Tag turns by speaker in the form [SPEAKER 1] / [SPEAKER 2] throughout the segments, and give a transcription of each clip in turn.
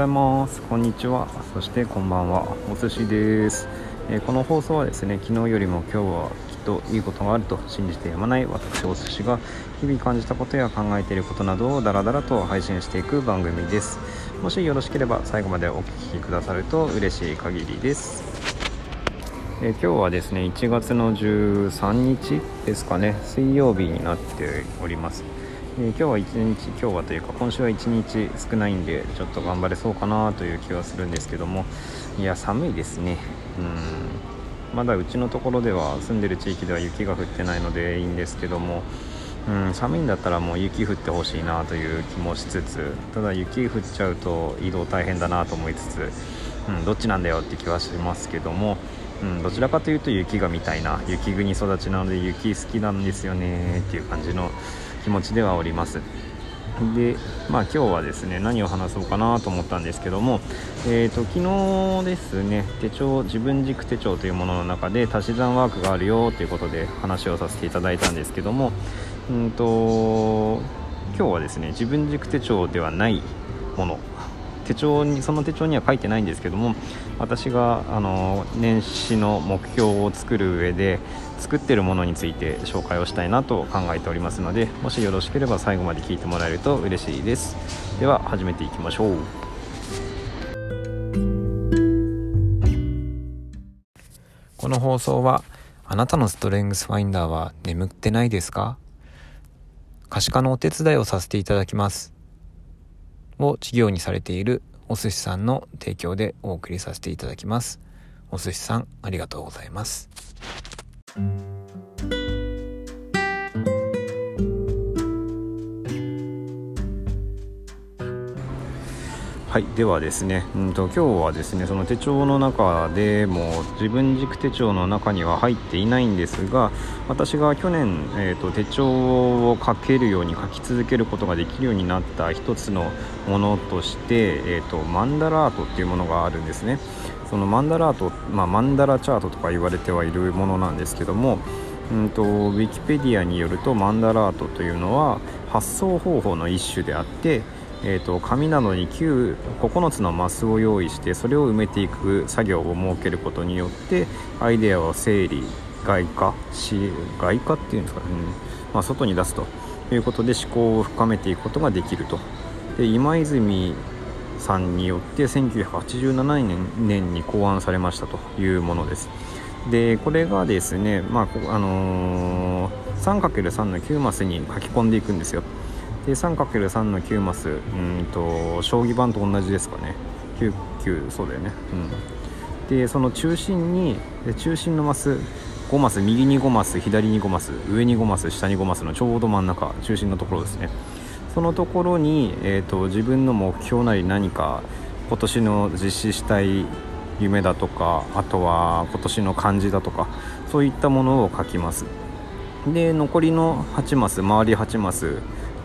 [SPEAKER 1] ございます。こんにちは。そしてこんばんは。お寿司です、えー、この放送はですね昨日よりも今日はきっといいことがあると信じてやまない。私お寿司が日々感じたことや考えていることなどをダラダラと配信していく番組です。もしよろしければ最後までお聴きくださると嬉しい限りです。えー、今日はですね1月の13日ですかね。水曜日になっております。え、今日は1日今日はというか今週は1日少ないんでちょっと頑張れそうかなという気はするんですけども。いや寒いですね。うん。まだうちのところでは住んでる地域では雪が降ってないのでいいんですけども。うん寒いんだったらもう雪降ってほしいなという気もしつつただ雪降っちゃうと移動大変だなと思いつつ、うん、どっちなんだよって気はしますけども。うん、どちらかというと雪がみたいな雪国育ちなので雪好きなんですよねっていう感じの気持ちではおります。でまあ今日はですね何を話そうかなと思ったんですけども、えーと、昨日ですね手帳自分軸手帳というものの中で足し算ワークがあるよということで話をさせていただいたんですけどもうんと今日はですね自分軸手帳ではないもの手帳にその手帳には書いてないんですけども私があの年始の目標を作る上で作ってるものについて紹介をしたいなと考えておりますのでもしよろしければ最後まで聞いてもらえると嬉しいです。では始めていきましょう。この放送はあなたのストレングスファインダーは眠ってないですか？可視化のお手伝いをさせていただきます。を事業にされているお寿司さんの提供でお送りさせていただきます。お寿司さんありがとうございます。はいではですね、うんと、今日はですねその手帳の中でも自分軸手帳の中には入っていないんですが私が去年、えーと、手帳を書けるように書き続けることができるようになった一つのものとして、えーと、マンダラートっていうものがあるんですね。そのマンダラート、まあ、マンダラチャートとか言われてはいるものなんですけどもうんと、ウィキペディアによるとマンダラートというのは発想方法の一種であってえーと、紙などに9 9つのマスを用意してそれを埋めていく作業を設けることによってアイデアを整理外化し外化っていうんですかね、まあ、外に出すと。いうことで思考を深めていくことができると。で今泉さんによって1987年年に考案されましたというものです。でこれがですね、まああのー、3×3 の9マスに書き込んでいくんですよ。で 3×3 の9マスうんと将棋盤と同じですかね。9 9そうだよね。うん。でその中心に中心のマス5マス右に5マス左に5マス上に5マス下に5マスのちょうど真ん中中心のところですね。そのところに、えーと、自分の目標なり何か今年の実施したい夢だとかあとは今年の漢字だとかそういったものを書きます。で残りの8マス周り8マス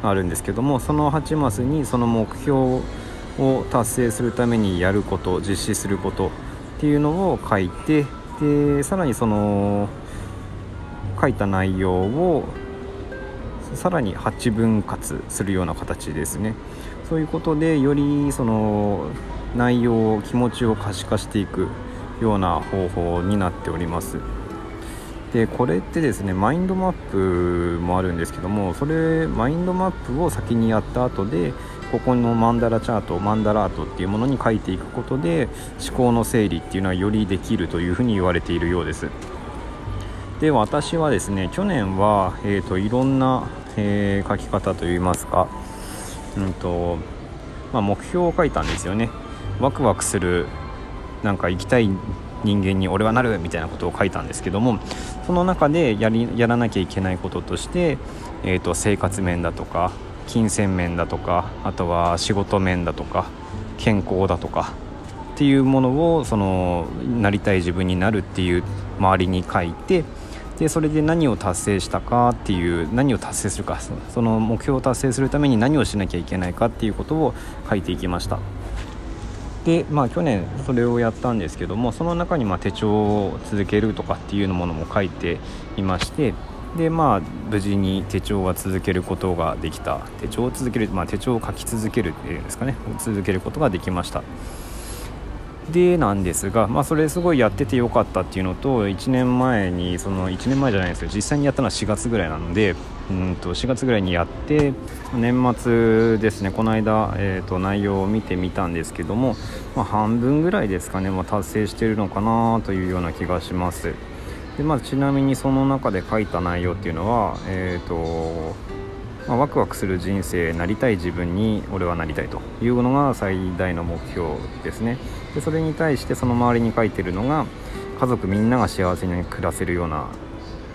[SPEAKER 1] あるんですけどもその8マスにその目標を達成するためにやること実施することっていうのを書いてでさらにその書いた内容をさらに8分割するような形ですねそういうことでよりその内容気持ちを可視化していくような方法になっております。でこれってですねマインドマップもあるんですけどもそれマインドマップを先にやった後でここのマンダラチャートマンダラートっていうものに書いていくことで思考の整理っていうのはよりできるというふうに言われているようです。で私はですね去年は、えーと、いろんな、えー、書き方といいますか、うんとまあ、目標を書いたんですよね。ワクワクするなんか行きたい人間に俺はなるみたいなことを書いたんですけどもその中でやりやらなきゃいけないこととして、えーと、生活面だとか金銭面だとかあとは仕事面だとか健康だとかっていうものをそのなりたい自分になるっていう周りに書いてでそれで何を達成したかっていう何を達成するかその目標を達成するために何をしなきゃいけないかっていうことを書いていきました。でまあ去年それをやったんですけどもその中にま手帳を続けるとかっていうものも書いていましてでまあ無事に手帳は続けることができた。手帳を続ける、まあ、手帳を書き続けるっていうんですかね。続けることができました。でなんですが、まあ、それすごいやっててよかったっていうのと1年前にその1年前じゃないですけど実際にやったのは4月ぐらいなのでうんと4月ぐらいにやって年末ですねこの間、えー、と内容を見てみたんですけども、まあ、半分ぐらいですかね、まあ、達成してるのかなというような気がします。で、まあ、ちなみにその中で書いた内容っていうのは、えーとまあ、ワクワクする人生なりたい自分に俺はなりたいというのが最大の目標ですね。でそれに対してその周りに書いてるのが家族みんなが幸せに暮らせるような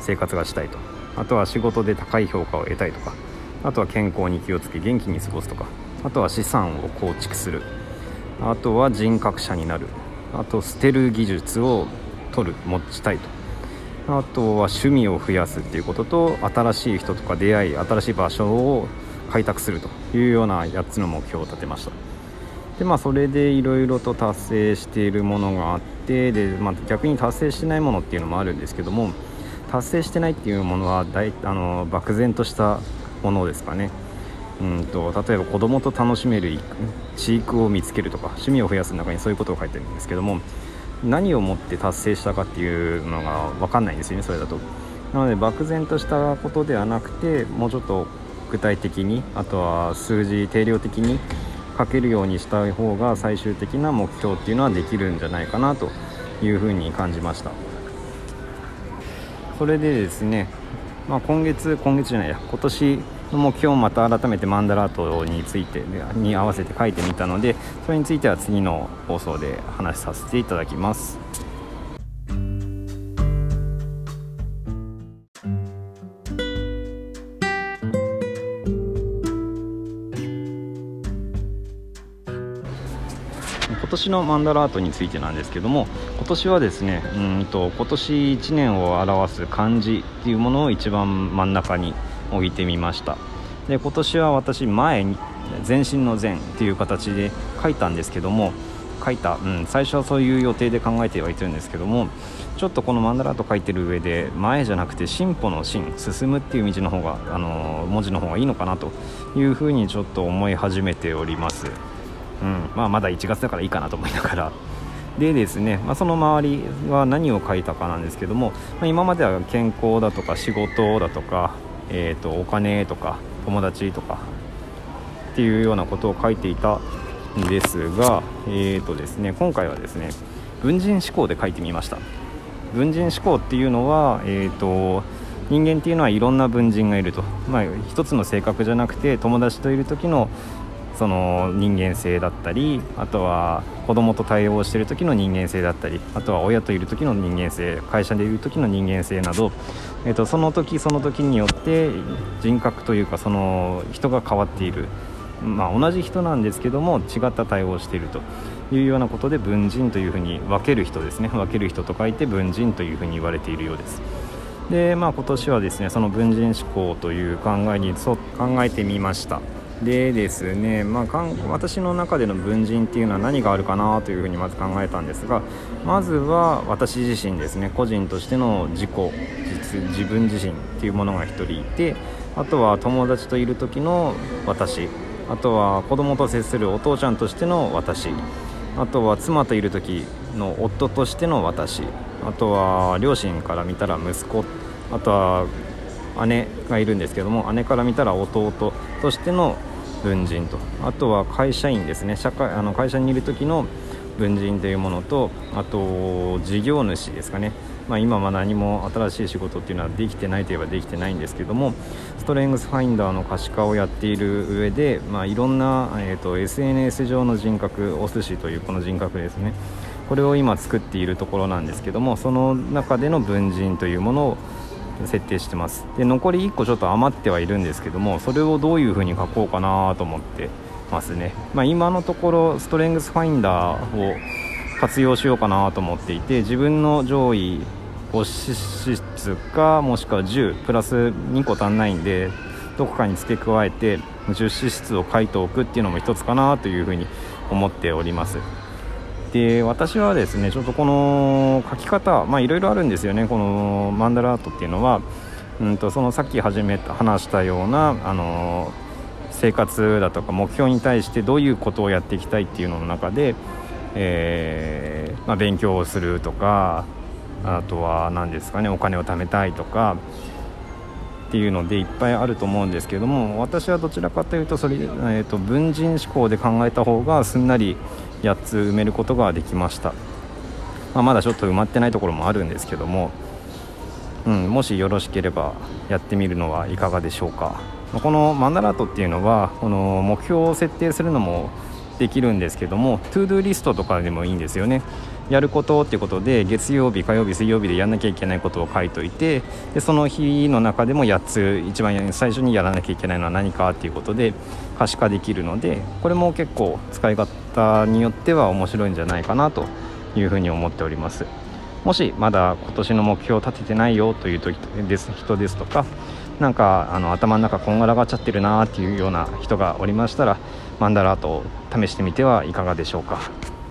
[SPEAKER 1] 生活がしたいと。あとは仕事で高い評価を得たいとかあとは健康に気をつけ元気に過ごすとかあとは資産を構築する。あとは人格者になる。あと捨てる技術を取る。持ちたいと。あとは趣味を増やすっていうことと新しい人とか出会い新しい場所を開拓するというような8つの目標を立てました。でまあそれでいろいろと達成しているものがあってで、まあ、逆に達成してないものっていうのもあるんですけども達成してないっていうものは大あの漠然としたものですかね。うんと例えば子供と楽しめる飼育を見つけるとか趣味を増やす中にそういうことを書いてるんですけども何をもって達成したかっていうのが分かんないんですよねそれだと。なので漠然としたことではなくてもうちょっと具体的にあとは数字定量的に書けるようにした方が最終的な目標っていうのはできるんじゃないかなというふうに感じました。それでですね、まあ、今月今月じゃないや今年の目標をまた改めてマンダラートについてに合わせて書いてみたのでそれについては次の放送で話させていただきます。今年のマンダラートについてなんですけども今年はですねうんと今年1年を表す漢字っていうものを一番真ん中に置いてみました。で今年は私前に全身の前っていう形で書いたんですけども書いた、うん、最初はそういう予定で考えてはいてるんですけどもちょっとこのマンダラート書いてる上で前じゃなくて進歩の進進むっていう道の方があの文字の方がいいのかなというふうにちょっと思い始めております、うん。まあ、まだ1月だからいいかなと思いながら。でですね、まあ、その周りは何を書いたかなんですけども、まあ、今までは健康だとか仕事だとかえーと、お金とか友達とかっていうようなことを書いていたんですが、えーとですね、今回はですね文人思考で書いてみました。文人思考っていうのは、えーと、人間っていうのはいろんな文人がいると、まあ、一つの性格じゃなくて友達といる時のその人間性だったりあとは子供と対応してる時の人間性だったりあとは親といる時の人間性会社でいる時の人間性など、えーと、その時その時によって人格というかその人が変わっている、まあ、同じ人なんですけども違った対応をしているというようなことで文人というふうに分ける人ですね分ける人と書いて文人というふうに言われているようです。でまあ、今年はですねその文人思考という考えにそ考えてみました。でですね、まあ、私の中での文人っていうのは何があるかなというふうにまず考えたんですがまずは私自身ですね個人としての自己実自分自身っていうものが1人いてあとは友達といる時の私あとは子供と接するお父ちゃんとしての私あとは妻といる時の夫としての私あとは両親から見たら息子あとは姉がいるんですけども姉から見たら弟としての文人と。あとは会社員ですね。社会あの会社にいる時の文人というものとあと事業主ですかね、まあ、今は何も新しい仕事っていうのはできてないといえばできてないんですけどもストレングスファインダーの可視化をやっている上で、まあ、いろんな、えーと、SNS 上の人格お寿司というこの人格ですね。これを今作っているところなんですけどもその中での文人というものを設定してますで残り1個ちょっと余ってはいるんですけどもそれをどういう風に書こうかなと思ってますね、まあ、今のところストレングスファインダーを活用しようかなと思っていて自分の上位5資質かもしくは10プラス2個足んないんでどこかに付け加えて10資質を書いておくっていうのも一つかなというふうに思っております。で私はですねちょっとこの書き方まあいろいろあるんですよねこのマンダラアートっていうのは。うんとそのさっき始めた話したようなあの生活だとか目標に対してどういうことをやっていきたいっていうのの中で、えー、まあ、勉強をするとかあとは何ですかねお金を貯めたいとかっていうのでいっぱいあると思うんですけども私はどちらかというとそれ、えーと、文人思考で考えた方がすんなり8つ埋めることができました、まあ、まだちょっと埋まってないところもあるんですけども、うん、もしよろしければやってみるのはいかがでしょうか。このマンダラートっていうのはこの目標を設定するのもできるんですけども to do リストとかでもいいんですよね。やることっていうことで月曜日火曜日水曜日でやんなきゃいけないことを書いといてでその日の中でも8つ一番最初にやらなきゃいけないのは何かっていうことで可視化できるのでこれも結構使い方によっては面白いんじゃないかなというふうに思っております。もしまだ今年の目標を立ててないよという時です人ですとかなんかあの頭の中こんがらがっちゃってるなっていうような人がおりましたらマンダラートを試してみてはいかがでしょうか。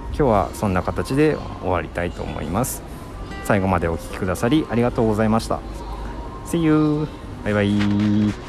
[SPEAKER 1] 今日はそんな形で終わりたいと思います。最後までお聴きくださりありがとうございました。See you! バイバイ